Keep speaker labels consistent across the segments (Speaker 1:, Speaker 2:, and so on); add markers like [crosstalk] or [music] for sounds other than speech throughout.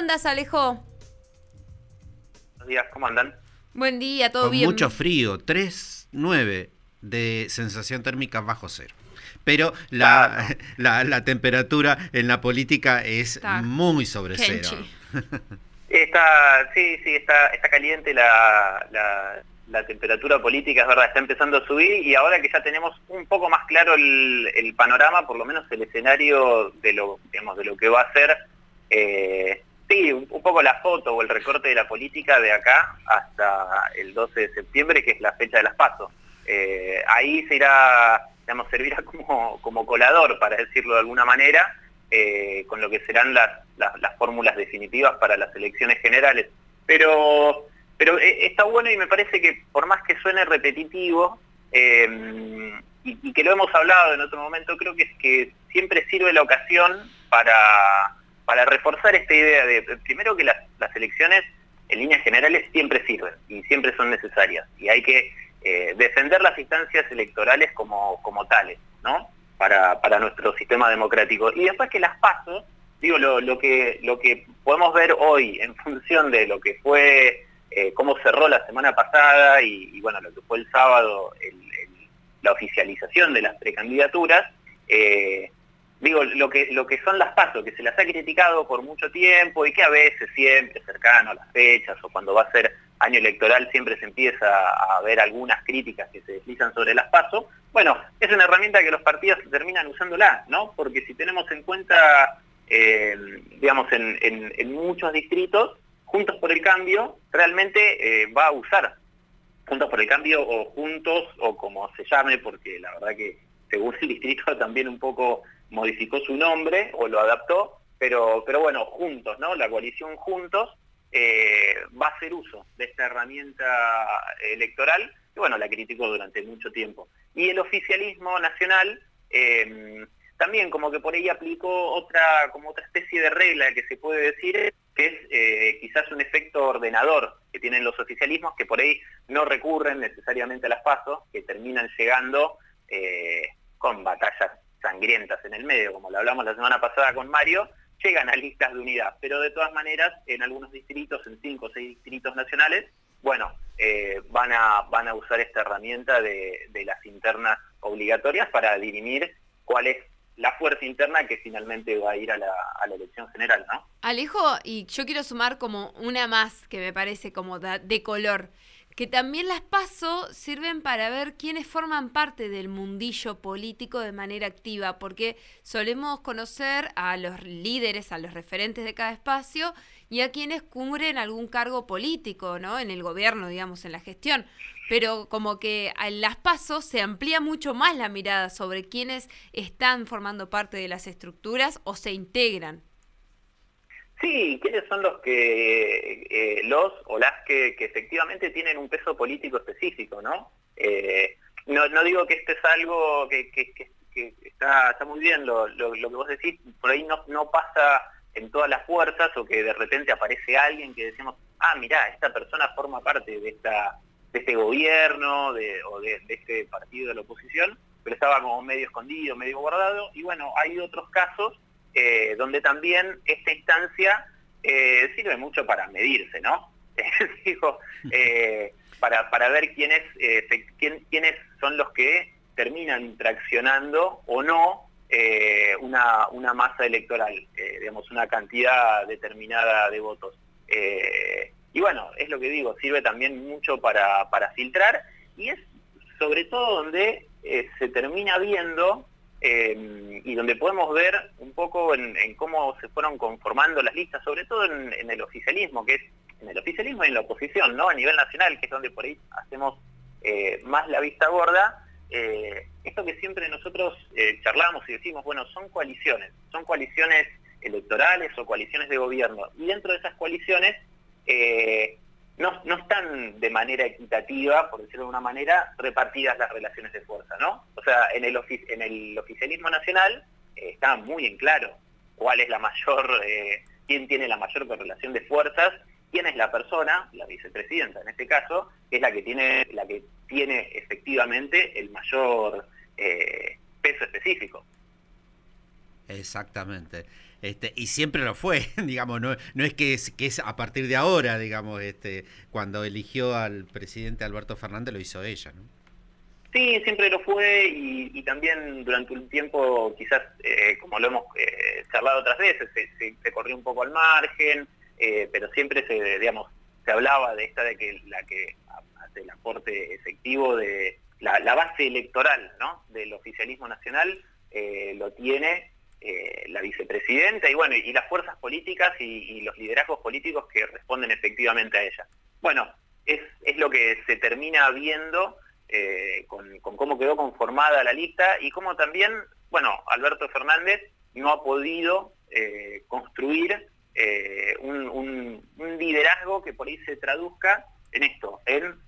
Speaker 1: andas, Alejo?
Speaker 2: Buenos días, ¿cómo andan?
Speaker 1: Buen día, todo
Speaker 3: Con
Speaker 1: bien.
Speaker 3: mucho frío, 3, 9 de sensación térmica bajo cero. Pero la, [laughs] la, la temperatura en la política es
Speaker 1: Está
Speaker 3: muy sobre cero. [laughs]
Speaker 2: Está, sí, sí, está, está caliente la, la, la temperatura política, es verdad, está empezando a subir y ahora que ya tenemos un poco más claro el, el panorama, por lo menos el escenario de lo, digamos, de lo que va a ser, eh, sí, un, poco la foto o el recorte de la política de acá hasta el 12 de septiembre, que es la fecha de las pasos. Eh, ahí se irá, digamos, servirá [laughs] como, como colador, para decirlo de alguna manera, eh, con lo que serán las, las, las fórmulas definitivas para las elecciones generales. Pero, pero eh, está bueno y me parece que por más que suene repetitivo, y, y que lo hemos hablado en otro momento, creo que es que siempre sirve la ocasión para, para reforzar esta idea de, primero que las, las elecciones en líneas generales siempre sirven y siempre son necesarias y hay que eh, defender las instancias electorales como, como tales, ¿no? Para, para nuestro sistema democrático. Y después que las paso, digo, lo, lo, que, lo que podemos ver hoy en función de lo que fue, eh, cómo cerró la semana pasada y, bueno, lo que fue el sábado, la oficialización de las precandidaturas, eh, digo, lo que, lo que son las pasos, que se las ha criticado por mucho tiempo y que a veces siempre cercano a las fechas o cuando va a ser año electoral siempre se empieza a ver algunas críticas que se deslizan sobre las pasos, bueno, es una herramienta que los partidos terminan usándola, ¿no? Porque si tenemos en cuenta, eh, digamos, en, en, muchos distritos, Juntos por el Cambio realmente eh, va a usar Juntos por el Cambio o Juntos o como se llame, porque la verdad que según el distrito [laughs] también un poco modificó su nombre o lo adaptó, pero, pero bueno, Juntos, ¿no? La coalición Juntos eh, va a hacer uso de esta herramienta electoral, que bueno, la criticó durante mucho tiempo. Y el oficialismo nacional eh, también como que por ahí aplicó otra, como otra especie de regla que se puede decir, que es eh, quizás un efecto ordenador que tienen los oficialismos, que por ahí no recurren necesariamente a las pasos, que terminan llegando eh, con batallas sangrientas en el medio, como lo hablamos la semana pasada con Mario, llegan a listas de unidad, pero de todas maneras en algunos distritos, en cinco o seis distritos nacionales, bueno, eh, van, a, van a usar esta herramienta de, de, las internas obligatorias para dirimir cuál es la fuerza interna que finalmente va a ir a la, a la elección general, ¿no?
Speaker 1: Alejo, y yo quiero sumar como una más que me parece como de, de color que también las paso sirven para ver quiénes forman parte del mundillo político de manera activa, porque solemos conocer a los líderes, a los referentes de cada espacio y a quienes cubren algún cargo político, ¿no? En el gobierno, digamos, en la gestión. Pero como que en las pasos se amplía mucho más la mirada sobre quiénes están formando parte de las estructuras o se integran.
Speaker 2: Sí, ¿quiénes son los que, eh, los o las que, efectivamente tienen un peso político específico, no? Eh, no, digo que esto es algo que, está, muy bien lo, que vos decís, por ahí no, pasa en todas las fuerzas o que de repente aparece alguien que decimos, ah, mirá, esta persona forma parte de, esta, de este gobierno o de este partido de la oposición, pero estaba como medio escondido, medio guardado, y bueno, hay otros casos eh, donde también esta instancia eh, sirve mucho para medirse, ¿no? [laughs] Digo, eh, para, para ver quiénes, quién, quiénes son los que terminan traccionando o no una, una masa electoral, digamos, una cantidad determinada de votos. y bueno, es lo que digo, sirve también mucho para, para filtrar y es sobre todo donde se termina viendo eh, y donde podemos ver un poco en, cómo se fueron conformando las listas, sobre todo en, en, el oficialismo, que es en el oficialismo y en la oposición, ¿no? A nivel nacional, que es donde por ahí hacemos eh, más la vista gorda, eh, esto que siempre nosotros eh, charlamos y decimos, bueno, son coaliciones, son coaliciones electorales o coaliciones de gobierno, y dentro de esas coaliciones no, no, están de manera equitativa, por decirlo de una manera, repartidas las relaciones de fuerza, ¿no? En el oficialismo nacional eh, está muy en claro cuál es la mayor, eh, quién tiene la mayor correlación de fuerzas, quién es la persona, la vicepresidenta en este caso, que es la que tiene, la que tiene efectivamente el mayor eh, peso específico.
Speaker 3: Exactamente. Este, y siempre lo fue, [laughs] digamos, no, no es, que es que es a partir de ahora, digamos, este, cuando eligió al presidente Alberto Fernández lo hizo ella, ¿no?
Speaker 2: Sí, siempre lo fue y, también durante un tiempo, quizás, eh, como lo hemos eh, charlado otras veces, se, corrió un poco al margen, eh, pero siempre se, digamos, se hablaba de esta de que la que hace el aporte efectivo de la, base electoral ¿no? del oficialismo nacional lo tiene la vicepresidenta y bueno, y las fuerzas políticas y, los liderazgos políticos que responden efectivamente a ella. Bueno, es, es lo que se termina viendo eh, con, cómo quedó conformada la lista y cómo también, bueno, Alberto Fernández no ha podido eh, construir eh, un, liderazgo que por ahí se traduzca en esto, en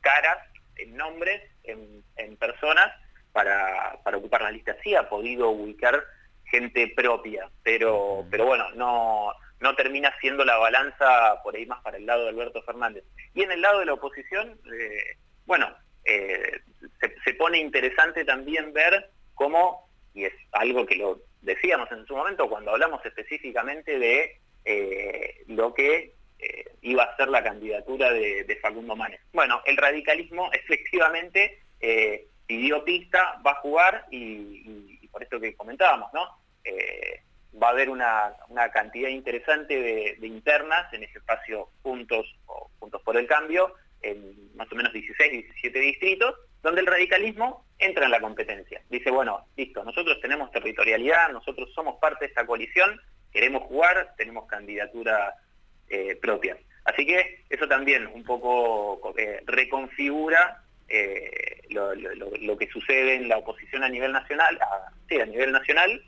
Speaker 2: caras, en nombres, en, personas para, ocupar la lista. Sí ha podido ubicar gente propia, pero, pero bueno, no, no termina siendo la balanza por ahí más para el lado de Alberto Fernández. Y en el lado de la oposición, bueno, eh, se, pone interesante también ver cómo, y es algo que lo decíamos en su momento cuando hablamos específicamente de eh, lo que eh, iba a ser la candidatura de, Facundo Manes. Bueno, el radicalismo [laughs] efectivamente pidió pista, va a jugar y, por esto que comentábamos, ¿no? va a haber una, cantidad interesante de, de, internas en ese espacio Juntos o Juntos por el Cambio, en más o menos 16, 17 distritos, donde el radicalismo entra en la competencia. Dice, bueno, listo, nosotros tenemos territorialidad, nosotros somos parte de esta coalición, queremos jugar, tenemos candidatura eh, propia. Así que eso también un poco eh, reconfigura eh, lo, que sucede en la oposición a nivel nacional, sí, a nivel nacional,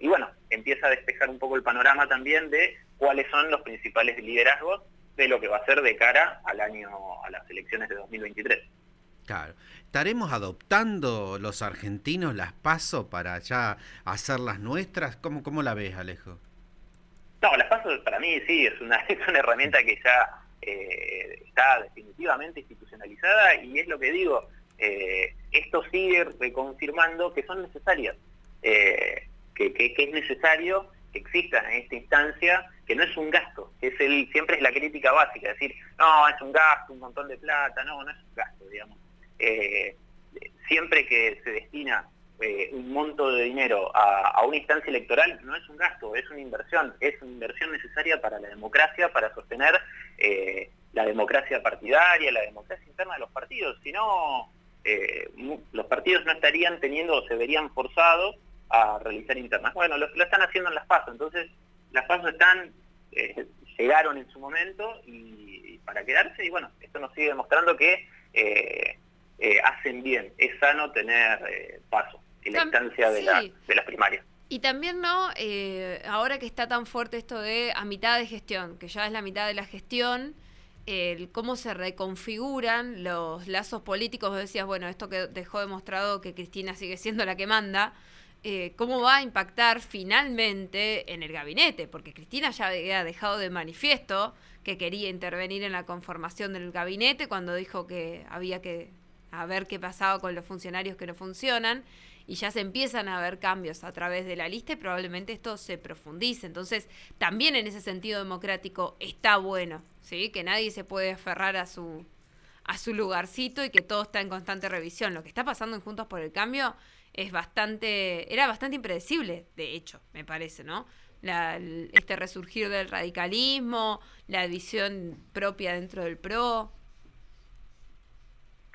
Speaker 2: y bueno, empieza a despejar un poco el panorama también de cuáles son los principales liderazgos de lo que va a ser de cara al año, a las elecciones de 2023.
Speaker 3: Claro. ¿Estaremos adoptando los argentinos las PASO para ya hacer las nuestras? ¿Cómo, cómo la ves, Alejo?
Speaker 2: No, las PASO para mí sí, es una, [laughs] es una herramienta que ya eh, está definitivamente institucionalizada y es lo que digo, eh, esto sigue reconfirmando que son necesarias, eh, que, que, es necesario que existan en esta instancia, que no es un gasto, es el, siempre es la crítica básica, decir, no, es un gasto, un montón de plata, no, no es un gasto, digamos. Eh, siempre que se destina eh, un monto de dinero a, una instancia electoral, no es un gasto, es una inversión, es una inversión necesaria para la democracia, para sostener eh, la democracia partidaria, la democracia interna de los partidos, si no, los partidos no estarían teniendo o se verían forzados a realizar internas. Bueno, lo, lo están haciendo en las pasos, entonces las pasos están, eh, llegaron en su momento y, para quedarse y bueno, esto nos sigue demostrando que eh, eh, hacen bien, es sano tener paso en la instancia de, la, de las primarias.
Speaker 1: Y también, ¿no? ahora que está tan fuerte esto de a mitad de gestión, que ya es la mitad de la gestión, el cómo se reconfiguran los lazos políticos, vos decías, bueno, esto que dejó demostrado que Cristina sigue siendo la que manda, eh, cómo va a impactar finalmente en el gabinete, porque Cristina ya había dejado de manifiesto que quería intervenir en la conformación del gabinete cuando dijo que había que ver qué pasaba con los funcionarios que no funcionan y ya se empiezan a ver cambios a través de la lista y probablemente esto se profundice. Entonces, también en ese sentido democrático está bueno, ¿sí? Que nadie se puede aferrar a su a su lugarcito y que todo está en constante revisión. Lo que está pasando en Juntos por el Cambio es bastante, era bastante impredecible, de hecho, me parece, ¿no? este resurgir del radicalismo, la visión propia dentro del PRO.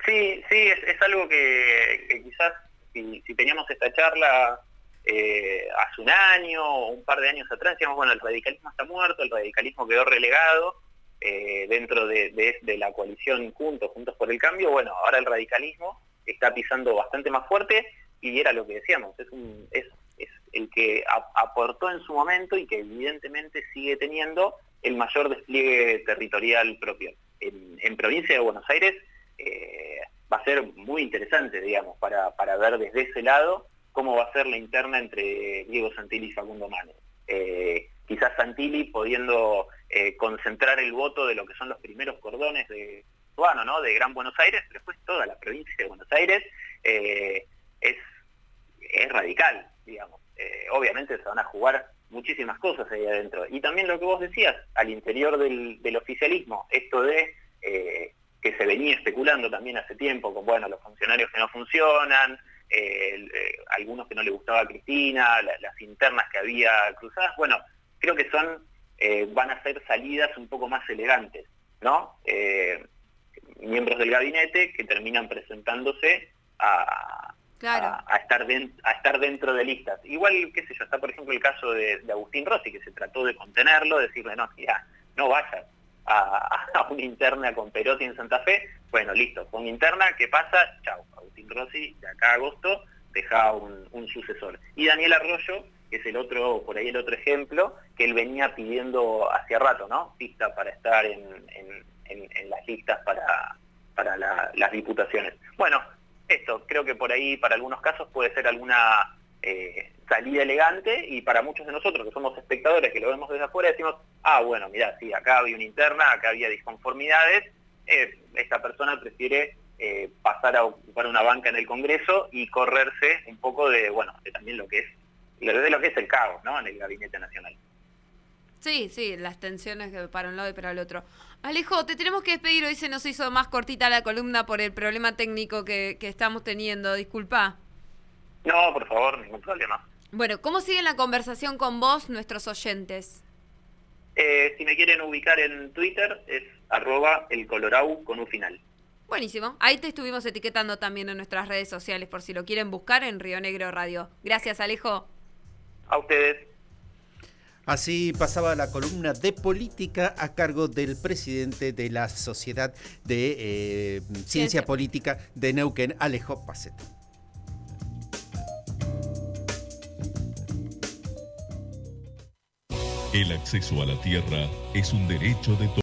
Speaker 2: Sí, sí, es, algo que, quizás si, teníamos esta charla eh, hace un año o un par de años atrás, decíamos, bueno, el radicalismo está muerto, el radicalismo quedó relegado eh, dentro de, de, la coalición Juntos, Juntos por el Cambio, bueno, ahora el radicalismo está pisando bastante más fuerte y era lo que decíamos, es, el que aportó en su momento y que evidentemente sigue teniendo el mayor despliegue territorial propio. En, provincia de Buenos Aires eh, va a ser muy interesante, digamos, para, ver desde ese lado cómo va a ser la interna entre Diego Santilli y Facundo Manes. Eh, quizás Santilli pudiendo eh, concentrar el voto de lo que son los primeros cordones de bueno, ¿no? de Gran Buenos Aires, después toda la provincia de Buenos Aires es es radical, digamos. eh, obviamente se van a jugar muchísimas cosas ahí adentro. Y también lo que vos decías, al interior del, oficialismo, esto de eh, que se venía especulando también hace tiempo con, bueno, los funcionarios que no funcionan, eh, algunos que no le gustaba a Cristina, las internas que había cruzadas, bueno, creo que son, van a ser salidas un poco más elegantes, ¿no? miembros del gabinete que terminan presentándose a, a, estar a estar dentro de listas. Igual, qué sé yo, está por ejemplo el caso de, Agustín Rossi, que se trató de contenerlo, decirle, no, ya, no vayas a, una interna con Perotti en Santa Fe. Bueno, listo, con interna, ¿qué pasa? Chau, Agustín Rossi, de acá a agosto, deja un, sucesor. Y Daniel Arroyo, que es el otro, por ahí el otro ejemplo, que él venía pidiendo hace rato, ¿no? Pista para estar en, las listas para, para las diputaciones. Bueno, esto, creo que por ahí para algunos casos puede ser alguna eh, salida elegante y para muchos de nosotros que somos espectadores, que lo vemos desde afuera, decimos, ah, bueno, mira, sí, acá había una interna, acá había disconformidades, eh, esta persona prefiere eh, pasar a ocupar una banca en el Congreso y correrse un poco de, bueno, de también lo que es, de lo que es el caos, ¿no? En el Gabinete Nacional.
Speaker 1: Sí, sí, las tensiones para un lado y para el otro. Alejo, te tenemos que despedir. Hoy se nos hizo más cortita la columna por el problema técnico que, estamos teniendo. Disculpa.
Speaker 2: No, por favor, ningún problema.
Speaker 1: Bueno, ¿cómo sigue la conversación con vos, nuestros oyentes?
Speaker 2: Eh, si me quieren ubicar en Twitter, es arroba el colorau con un final.
Speaker 1: Buenísimo. Ahí te estuvimos etiquetando también en nuestras redes sociales por si lo quieren buscar en Río Negro Radio. Gracias, Alejo.
Speaker 2: A ustedes.
Speaker 3: Así pasaba la columna de política a cargo del presidente de la Sociedad de eh, Ciencia Política de Neuquén, Alejo Pacet.
Speaker 4: El acceso a la tierra es un derecho de todos.